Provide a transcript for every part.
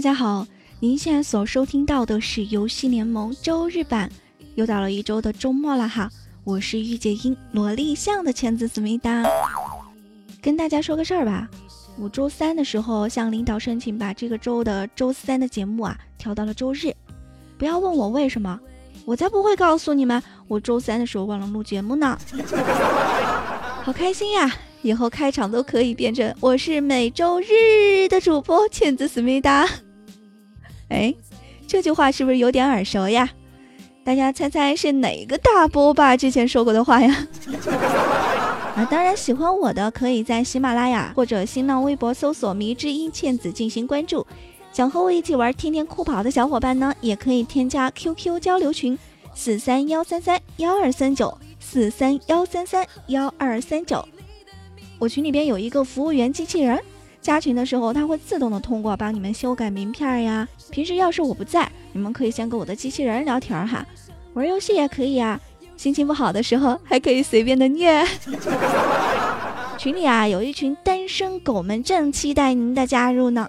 大家好，您现在所收听到的是游戏联盟周日版，又到了一周的周末了哈，我是御姐音萝莉向的圈子思密达，跟大家说个事儿吧，我周三的时候向领导申请把这个周的周三的节目啊调到了周日，不要问我为什么，我才不会告诉你们，我周三的时候忘了录节目呢，好开心呀！以后开场都可以变成我是每周日的主播茜子思密达。哎，这句话是不是有点耳熟呀？大家猜猜是哪个大波霸之前说过的话呀？啊，当然喜欢我的可以在喜马拉雅或者新浪微博搜索“迷之音倩子”进行关注。想和我一起玩天天酷跑的小伙伴呢，也可以添加 QQ 交流群四三幺三三幺二三九四三幺三三幺二三九。我群里边有一个服务员机器人，加群的时候它会自动的通过帮你们修改名片呀。平时要是我不在，你们可以先跟我的机器人聊天哈，玩游戏也可以啊。心情不好的时候还可以随便的虐。群里啊有一群单身狗们正期待您的加入呢。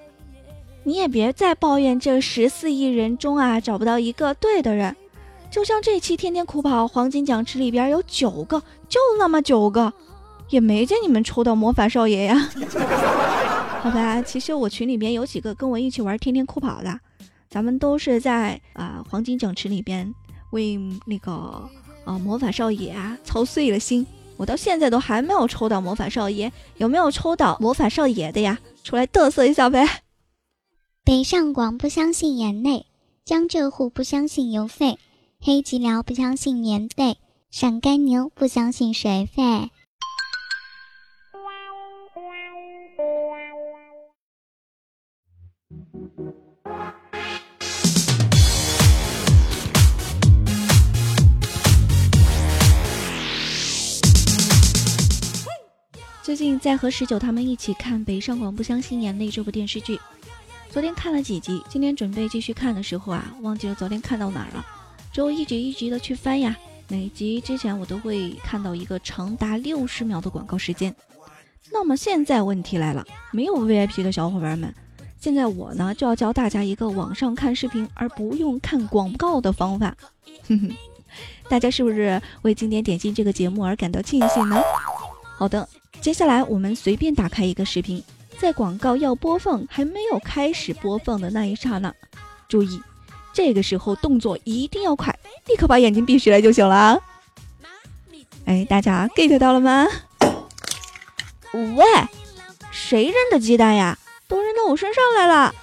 你也别再抱怨这十四亿人中啊找不到一个对的人，就像这期天天酷跑黄金奖池里边有九个，就那么九个。也没见你们抽到魔法少爷呀，好吧，其实我群里边有几个跟我一起玩天天酷跑的，咱们都是在啊黄金奖池里边为那个啊魔法少爷啊操碎了心，我到现在都还没有抽到魔法少爷，有没有抽到魔法少爷的呀？出来嘚瑟一下呗！北上广不相信眼泪，江浙沪不相信邮费，黑吉辽不相信年费，陕甘宁不相信水费。最近在和十九他们一起看《北上广不相信眼泪》这部电视剧，昨天看了几集，今天准备继续看的时候啊，忘记了昨天看到哪儿了，只有一集一集的去翻呀。每集之前我都会看到一个长达六十秒的广告时间。那么现在问题来了，没有 VIP 的小伙伴们，现在我呢就要教大家一个网上看视频而不用看广告的方法。哼哼，大家是不是为今天点进这个节目而感到庆幸呢？好的。接下来，我们随便打开一个视频，在广告要播放还没有开始播放的那一刹那，注意，这个时候动作一定要快，立刻把眼睛闭起来就行了。哎，大家 get 到了吗？喂，谁扔的鸡蛋呀？我身上来了！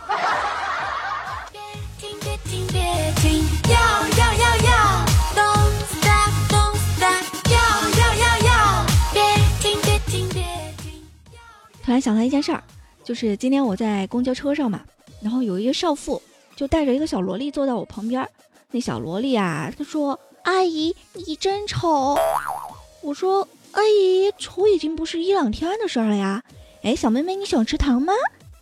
突然想到一件事儿，就是今天我在公交车上嘛，然后有一个少妇就带着一个小萝莉坐在我旁边。那小萝莉啊，她说：“阿姨，你真丑。”我说：“阿姨，丑已经不是一两天的事儿了呀。”哎，小妹妹，你想吃糖吗？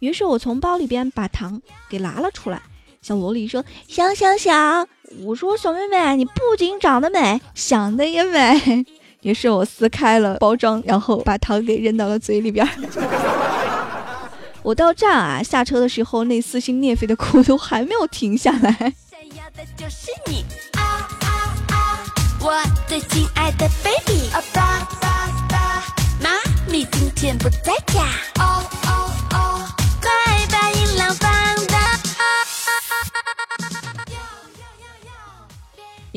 于是我从包里边把糖给拿了出来。小萝莉说：“想想想。”我说：“小妹妹，你不仅长得美，想的也美。”于是我撕开了包装，然后把糖给扔到了嘴里边。我到站啊，下车的时候那撕心裂肺的哭都还没有停下来。我最亲爱的 baby，妈咪今天不在家。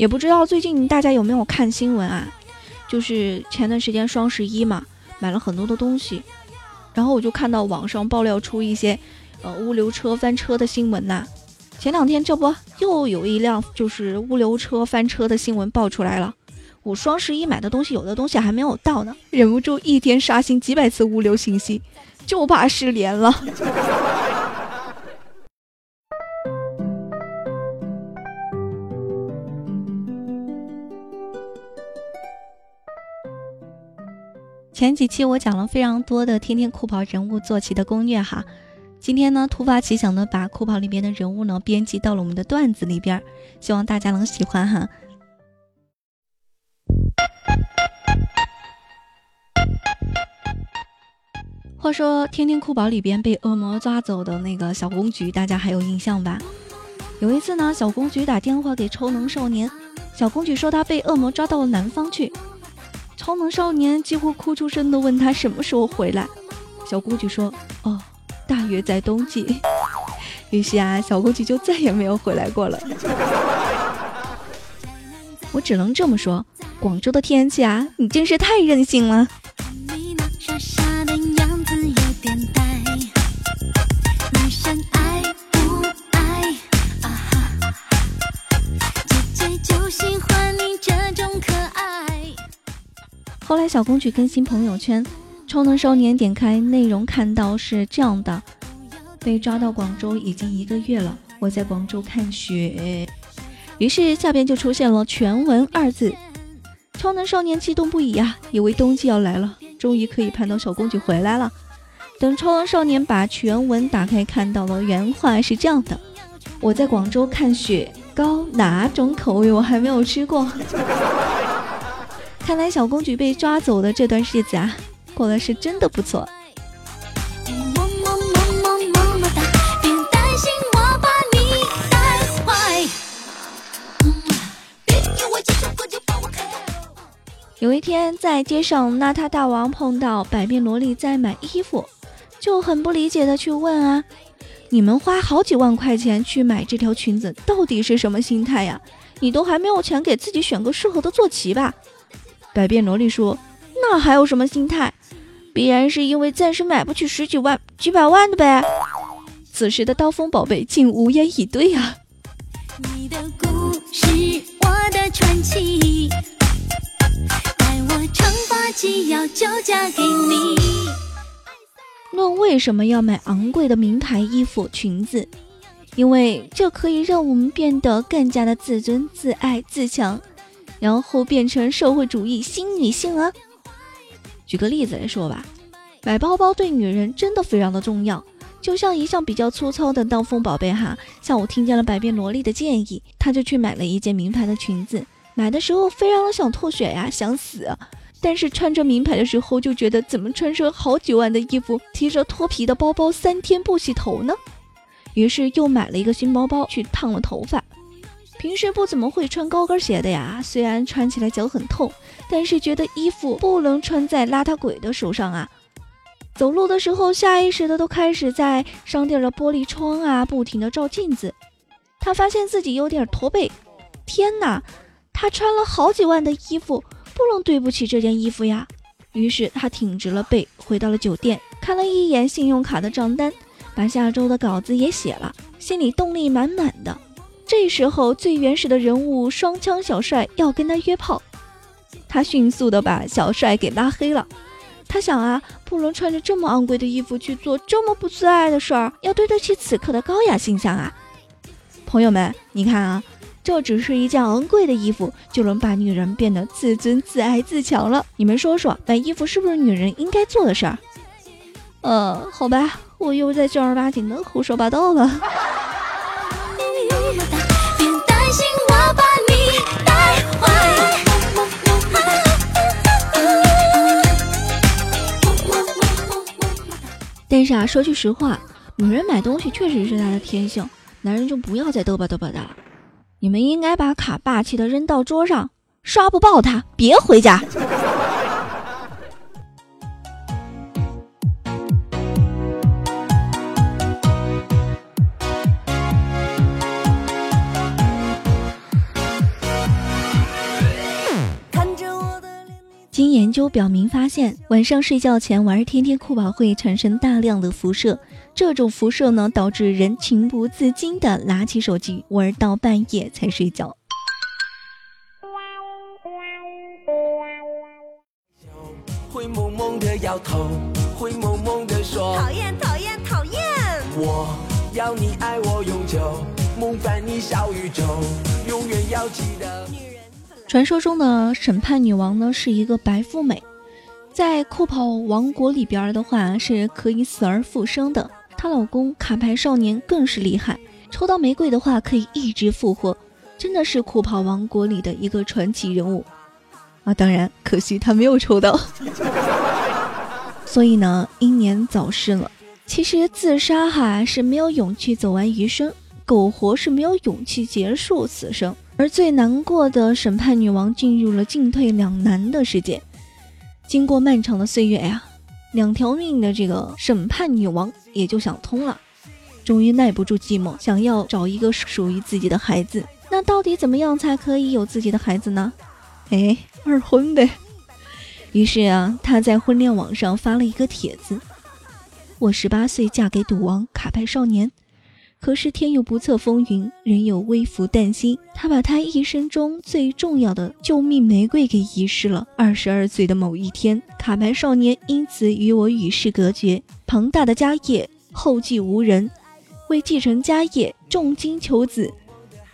也不知道最近大家有没有看新闻啊？就是前段时间双十一嘛，买了很多的东西，然后我就看到网上爆料出一些，呃，物流车翻车的新闻呐。前两天这不又有一辆就是物流车翻车的新闻爆出来了。我双十一买的东西，有的东西还没有到呢，忍不住一天刷新几百次物流信息，就怕失联了。前几期我讲了非常多的天天酷跑人物坐骑的攻略哈，今天呢突发奇想的把酷跑里边的人物呢编辑到了我们的段子里边，希望大家能喜欢哈。话说《天天酷跑》里边被恶魔抓走的那个小公举，大家还有印象吧？有一次呢，小公举打电话给超能少年，小公举说他被恶魔抓到了南方去。高能少年几乎哭出声的问他什么时候回来。小公举说：“哦，大约在冬季。”于是啊，小公举就再也没有回来过了。我只能这么说，广州的天气啊，你真是太任性了。小公举更新朋友圈，超能少年点开内容看到是这样的：被抓到广州已经一个月了，我在广州看雪。于是下边就出现了全文二字。超能少年激动不已呀，以为冬季要来了，终于可以盼到小公举回来了。等超能少年把全文打开，看到了原话是这样的：我在广州看雪糕，哪种口味我还没有吃过。看来小公举被抓走的这段日子啊，过得是真的不错。有一天在街上，邋遢大王碰到百变萝莉在买衣服，就很不理解的去问啊：“你们花好几万块钱去买这条裙子，到底是什么心态呀？你都还没有钱给自己选个适合的坐骑吧？”百变萝莉说：“那还有什么心态？必然是因为暂时买不起十几万、几百万的呗。”此时的刀锋宝贝竟无言以对啊！你的故事，我的传奇，待我长发及腰就嫁给你。论为什么要买昂贵的名牌衣服、裙子？因为这可以让我们变得更加的自尊、自爱、自强。然后变成社会主义新女性啊！举个例子来说吧，买包包对女人真的非常的重要。就像一向比较粗糙的刀锋宝贝哈，下午听见了百变萝莉的建议，他就去买了一件名牌的裙子。买的时候非常的想吐血呀，想死。但是穿着名牌的时候就觉得，怎么穿身好几万的衣服，提着脱皮的包包，三天不洗头呢？于是又买了一个新包包去烫了头发。平时不怎么会穿高跟鞋的呀，虽然穿起来脚很痛，但是觉得衣服不能穿在邋遢鬼的手上啊。走路的时候，下意识的都开始在商店的玻璃窗啊，不停的照镜子。他发现自己有点驼背，天哪，他穿了好几万的衣服，不能对不起这件衣服呀。于是他挺直了背，回到了酒店，看了一眼信用卡的账单，把下周的稿子也写了，心里动力满满的。这时候，最原始的人物双枪小帅要跟他约炮，他迅速的把小帅给拉黑了。他想啊，不能穿着这么昂贵的衣服去做这么不自爱的事儿，要对得起此刻的高雅形象啊！朋友们，你看啊，这只是一件昂贵的衣服，就能把女人变得自尊、自爱、自强了。你们说说，买衣服是不是女人应该做的事儿？呃，好吧，我又在正儿八经的胡说八道了。但是啊，说句实话，女人买东西确实是她的天性，男人就不要再嘚吧嘚吧的了。你们应该把卡霸气的扔到桌上，刷不爆它，别回家。研究表明，发现晚上睡觉前玩天天酷跑会产生大量的辐射，这种辐射呢导致人情不自禁的拿起手机玩到半夜才睡觉。会萌萌的摇头，会萌萌的说讨厌讨厌讨厌。我要你爱我永久，梦伴你小宇宙，永远要记得。传说中的审判女王呢，是一个白富美，在酷跑王国里边的话是可以死而复生的。她老公卡牌少年更是厉害，抽到玫瑰的话可以一直复活，真的是酷跑王国里的一个传奇人物啊！当然，可惜他没有抽到。所以呢英年早逝了。其实自杀哈是没有勇气走完余生，苟活是没有勇气结束此生。而最难过的审判女王进入了进退两难的世界。经过漫长的岁月呀，两条命的这个审判女王也就想通了，终于耐不住寂寞，想要找一个属于自己的孩子。那到底怎么样才可以有自己的孩子呢？哎，二婚呗。于是啊，他在婚恋网上发了一个帖子：“我十八岁嫁给赌王卡牌少年，可是天有不测风云，人有微服旦夕。他把他一生中最重要的救命玫瑰给遗失了。二十二岁的某一天，卡牌少年因此与我与世隔绝。庞大的家业，后继无人，为继承家业，重金求子。”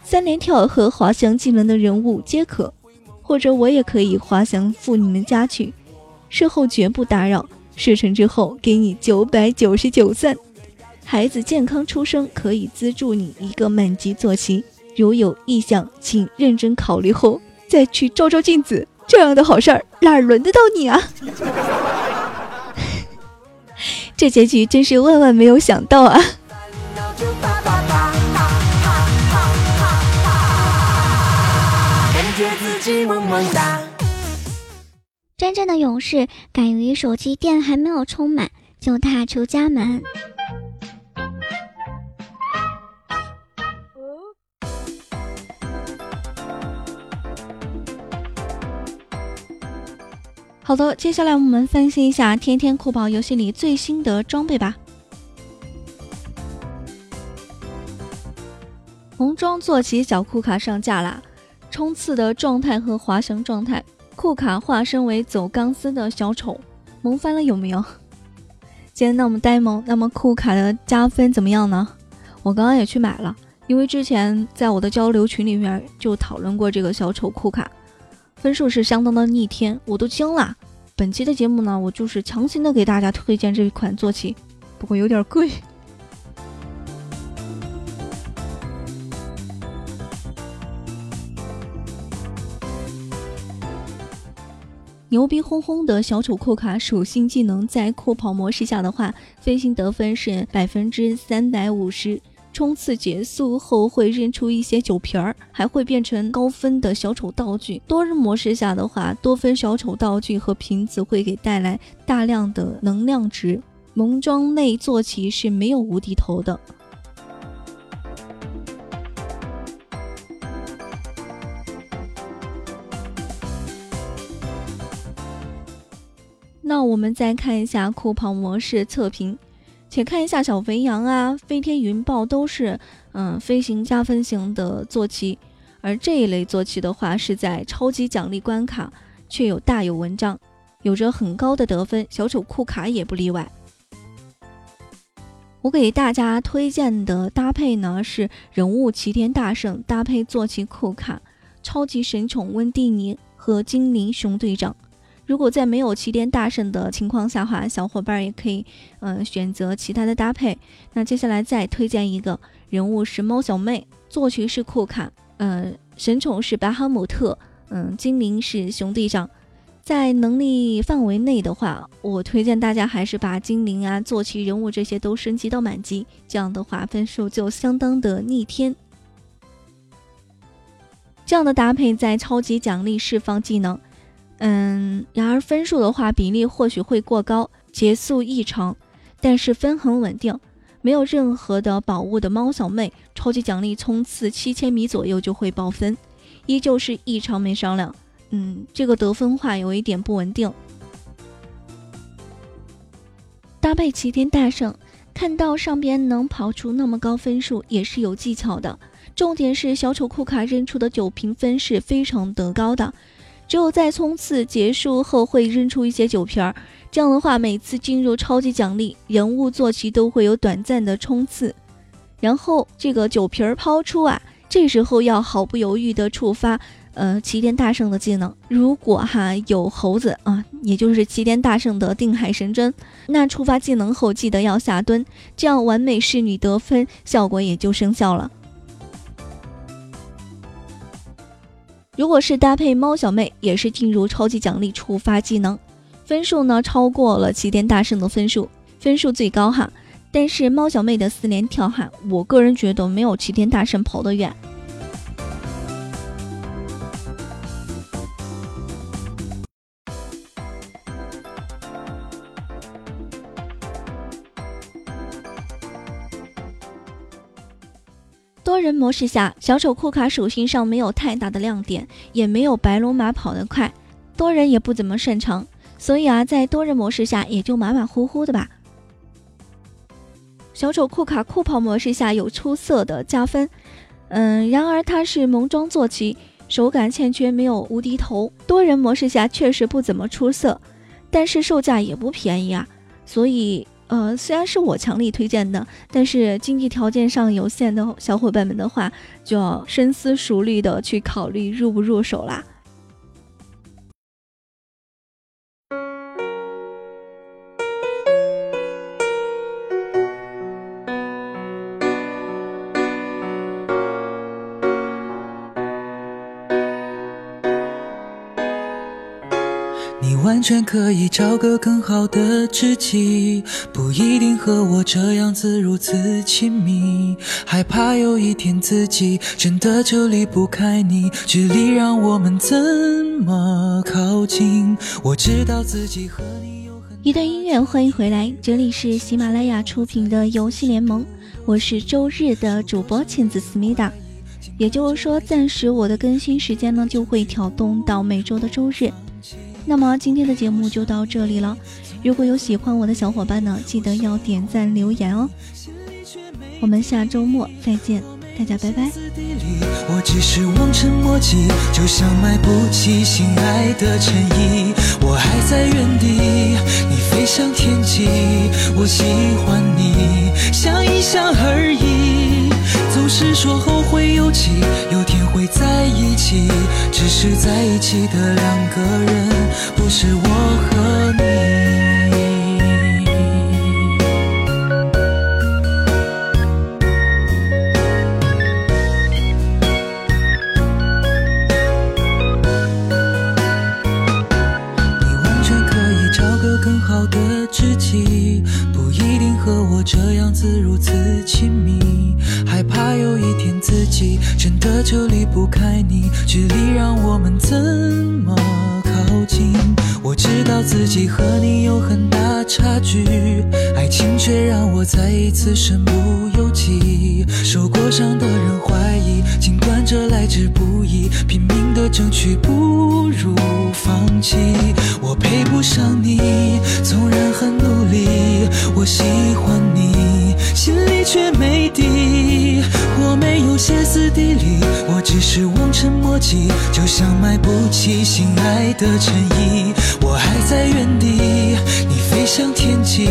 三连跳和滑翔技能的人物皆可，或者我也可以滑翔赴你们家去，事后绝不打扰。事成之后给你九百九十九赞。孩子健康出生可以资助你一个满级坐骑，如有意向，请认真考虑后再去照照镜子。这样的好事儿哪儿轮得到你啊？这结局真是万万没有想到啊！真正的勇士敢于手机电还没有充满就踏出家门。好的，接下来我们分析一下天天酷跑游戏里最新的装备吧。红装坐骑小库卡上架啦！冲刺的状态和滑翔状态，库卡化身为走钢丝的小丑，萌翻了有没有？既然那么呆萌，那么库卡的加分怎么样呢？我刚刚也去买了，因为之前在我的交流群里面就讨论过这个小丑库卡，分数是相当的逆天，我都惊了。本期的节目呢，我就是强行的给大家推荐这一款坐骑，不过有点贵。牛逼哄哄的小丑库卡属性技能在酷跑模式下的话，飞行得分是百分之三百五十，冲刺结束后会扔出一些酒瓶儿，还会变成高分的小丑道具。多人模式下的话，多分小丑道具和瓶子会给带来大量的能量值。萌装内坐骑是没有无敌头的。那我们再看一下酷跑模式测评，且看一下小肥羊啊、飞天云豹都是嗯飞行加分型的坐骑，而这一类坐骑的话是在超级奖励关卡却有大有文章，有着很高的得分，小丑库卡也不例外。我给大家推荐的搭配呢是人物齐天大圣搭配坐骑库卡，超级神宠温蒂尼和精灵熊队长。如果在没有齐天大圣的情况下话，小伙伴也可以，嗯，选择其他的搭配。那接下来再推荐一个人物是猫小妹，坐骑是库卡，嗯，神宠是白哈姆特，嗯，精灵是熊队长。在能力范围内的话，我推荐大家还是把精灵啊、坐骑人物这些都升级到满级，这样的话分数就相当的逆天。这样的搭配在超级奖励释放技能。嗯，然而分数的话比例或许会过高，结束异常，但是分很稳定，没有任何的宝物的猫小妹，超级奖励冲刺七千米左右就会爆分，依旧是异常没商量。嗯，这个得分话有一点不稳定。搭配齐天大圣，看到上边能跑出那么高分数也是有技巧的，重点是小丑库卡扔出的酒瓶分是非常得高的。只有在冲刺结束后会扔出一些酒瓶儿，这样的话，每次进入超级奖励人物坐骑都会有短暂的冲刺，然后这个酒瓶儿抛出啊，这时候要毫不犹豫的触发呃齐天大圣的技能。如果哈有猴子啊，也就是齐天大圣的定海神针，那触发技能后记得要下蹲，这样完美侍女得分效果也就生效了。如果是搭配猫小妹，也是进入超级奖励触发技能，分数呢超过了齐天大圣的分数，分数最高哈。但是猫小妹的四连跳哈，我个人觉得没有齐天大圣跑得远。多人模式下，小丑库卡属性上没有太大的亮点，也没有白龙马跑得快，多人也不怎么擅长，所以啊，在多人模式下也就马马虎虎的吧。小丑库卡酷跑模式下有出色的加分，嗯，然而它是萌装坐骑，手感欠缺，没有无敌头。多人模式下确实不怎么出色，但是售价也不便宜啊，所以。呃，虽然是我强力推荐的，但是经济条件上有限的小伙伴们的话，就要深思熟虑的去考虑入不入手啦。全可以找个更好的知己，不一定和我这样子如此亲密。害怕有一天自己真的就离不开你，距离让我们怎么靠近？我知道自己和你有很一段音乐，欢迎回来，这里是喜马拉雅出品的游戏联盟，我是周日的主播亲子思密达。也就是说，暂时我的更新时间呢就会调动到每周的周日。那么今天的节目就到这里了。如果有喜欢我的小伙伴呢，记得要点赞留言哦。我们下周末再见，大家拜拜。我只是望尘莫及，就像买不起心爱的衬衣。我还在原地，你飞向天际。我喜欢你，想一想而已。总是说后会有期，有天会在一起，只是在一起的两个人。不是我和你，怎么靠近？我知道自己和你有很大差距，爱情却让我再一次身不由己。受过伤的人怀疑，尽管这来之不易，拼命的争取不如放弃。我配不上你，纵然很努力，我喜欢你，心里却没是望尘莫及，就像买不起心爱的衬衣。我还在原地，你飞向天际。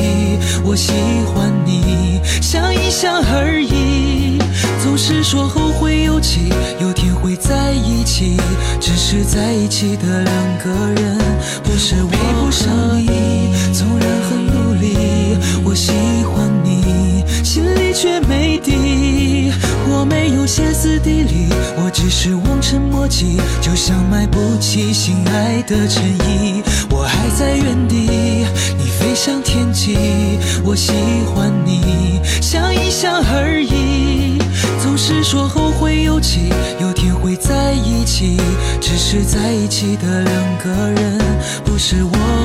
我喜欢你，想一想而已。总是说后会有期，有天会在一起，只是在一起的两个人，不是我配不上你。纵然很努力，我喜欢你，心里却没底。我没有歇斯底里，我只是望尘莫及，就像买不起心爱的衬衣。我还在原地，你飞向天际。我喜欢你，想一想而已。总是说后会有期，有天会在一起，只是在一起的两个人，不是我。